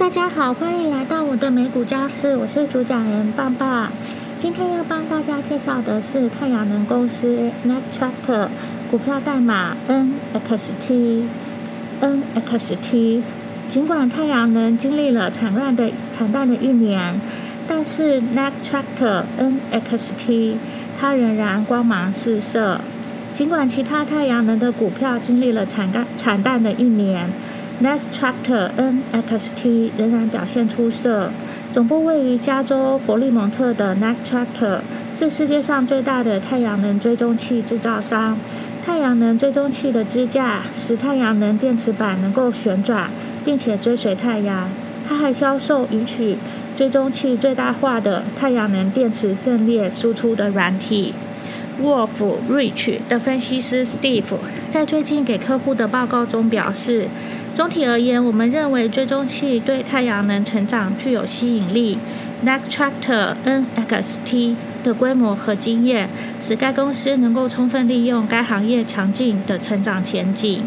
大家好，欢迎来到我的美股教室，我是主讲人棒棒。今天要帮大家介绍的是太阳能公司 Nextracker 股票代码 NXT NXT。尽管太阳能经历了惨乱的惨淡的一年，但是 Nextracker NXT 它仍然光芒四射。尽管其他太阳能的股票经历了惨淡惨淡的一年。N e x t r a c t o r NXT 仍然表现出色。总部位于加州佛利蒙特的 n e x t r a c t o r 是世界上最大的太阳能追踪器制造商。太阳能追踪器的支架使太阳能电池板能够旋转，并且追随太阳。它还销售允许追踪器最大化的太阳能电池阵列输出的软体。Wolf Rich 的分析师 Steve 在最近给客户的报告中表示。总体而言，我们认为追踪器对太阳能成长具有吸引力。Nextractor NXT 的规模和经验，使该公司能够充分利用该行业强劲的成长前景。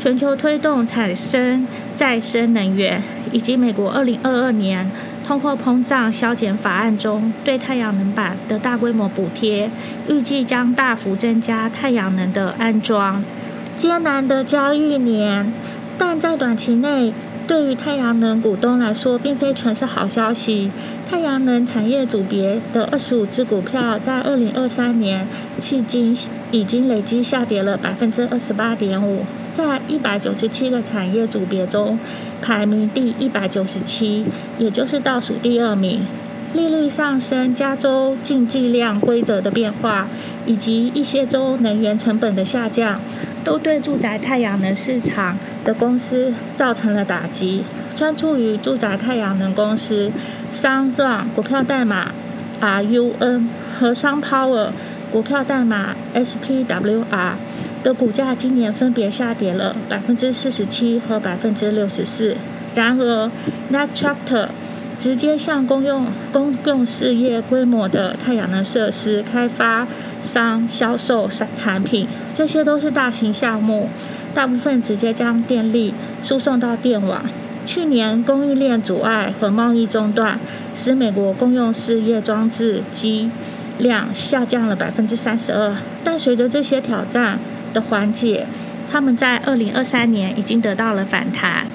全球推动产生再生能源，以及美国2022年通货膨胀削减法案中对太阳能板的大规模补贴，预计将大幅增加太阳能的安装。艰难的交易年。但在短期内，对于太阳能股东来说，并非全是好消息。太阳能产业组别的二十五只股票，在二零二三年迄今已经累计下跌了百分之二十八点五，在一百九十七个产业组别中，排名第一百九十七，也就是倒数第二名。利率上升、加州净计量规则的变化，以及一些州能源成本的下降。都对住宅太阳能市场的公司造成了打击。专注于住宅太阳能公司商 n 股票代码 RUN 和商 Power 股票代码 SPWR 的股价今年分别下跌了百分之四十七和百分之六十四。然而 n e t t r a c t o r 直接向公用公用事业规模的太阳能设施开发商销售产产品，这些都是大型项目，大部分直接将电力输送到电网。去年供应链阻碍和贸易中断，使美国公用事业装置机量下降了百分之三十二。但随着这些挑战的缓解，他们在二零二三年已经得到了反弹。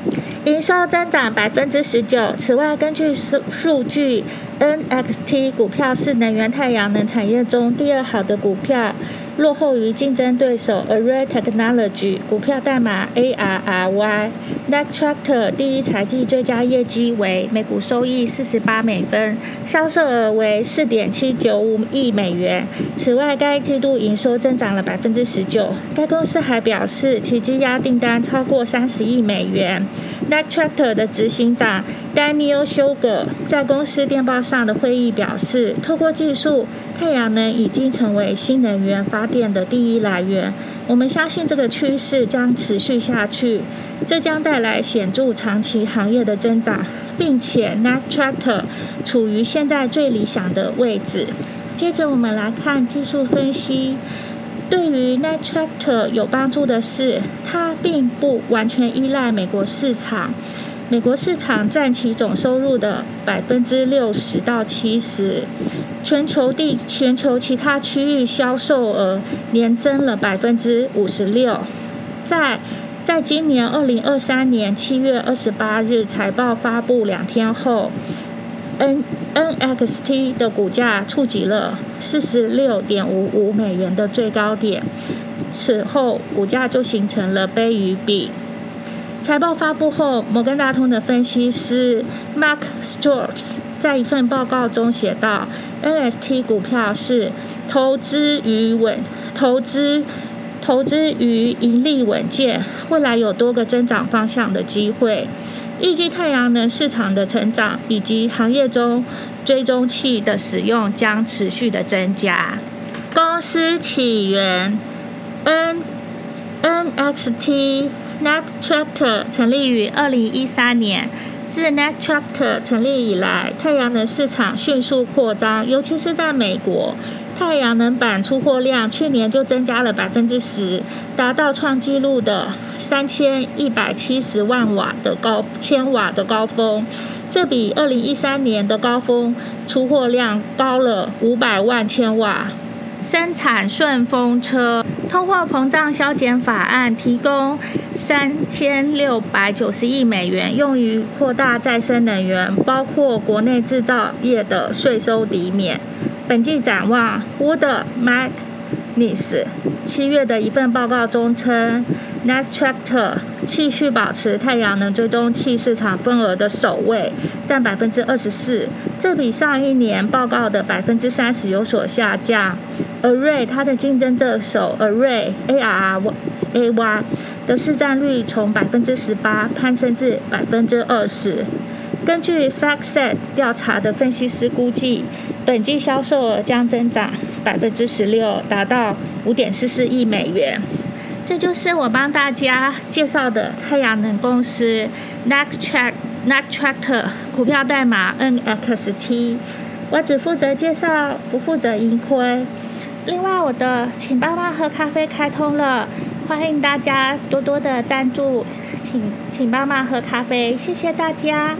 营收增长百分之十九。此外，根据数数据，NXT 股票是能源太阳能产业中第二好的股票。落后于竞争对手 Array Technology 股票代码 ARRY。NexTractor 第一财季最佳业绩为每股收益四十八美分，销售额为四点七九五亿美元。此外，该季度营收增长了百分之十九。该公司还表示，其积压订单超过三十亿美元。NexTractor 的执行长 Daniel Sugar 在公司电报上的会议表示，透过技术，太阳能已经成为新能源发电的第一来源。我们相信这个趋势将持续下去，这将带来显著长期行业的增长，并且 Nextracker 处于现在最理想的位置。接着，我们来看技术分析。对于 Nextracker 有帮助的是，它并不完全依赖美国市场。美国市场占其总收入的百分之六十到七十。全球地全球其他区域销售额年增了百分之五十六。在在今年二零二三年七月二十八日财报发布两天后。N NXT 的股价触及了四十六点五五美元的最高点，此后股价就形成了悲与比。财报发布后，摩根大通的分析师 Mark stores 在一份报告中写道：“NXT 股票是投资于稳，投资投资于盈利稳健，未来有多个增长方向的机会。”预计太阳能市场的成长以及行业中追踪器的使用将持续的增加。公司起源：N NXT Nextracker 成立于二零一三年。自 Nextracker 成立以来，太阳能市场迅速扩张，尤其是在美国。太阳能板出货量去年就增加了百分之十，达到创纪录的三千一百七十万瓦的高千瓦的高峰，这比二零一三年的高峰出货量高了五百万千瓦。生产顺风车通货膨胀削减法案提供三千六百九十亿美元，用于扩大再生能源，包括国内制造业的税收抵免。本季展望，Wood m a g n i s 七月的一份报告中称，Nextracker 继续保持太阳能追踪器市场份额的首位，占百分之二十四，这比上一年报告的百分之三十有所下降。Array 它的竞争对手 Array A R A Y 的市占率从百分之十八攀升至百分之二十。根据 FactSet 调查的分析师估计，本季销售额将增长百分之十六，达到五点四四亿美元。这就是我帮大家介绍的太阳能公司 Nextract Nextractor 股票代码 NXT。我只负责介绍，不负责盈亏。另外，我的请爸爸喝咖啡开通了，欢迎大家多多的赞助，请请妈妈喝咖啡，谢谢大家。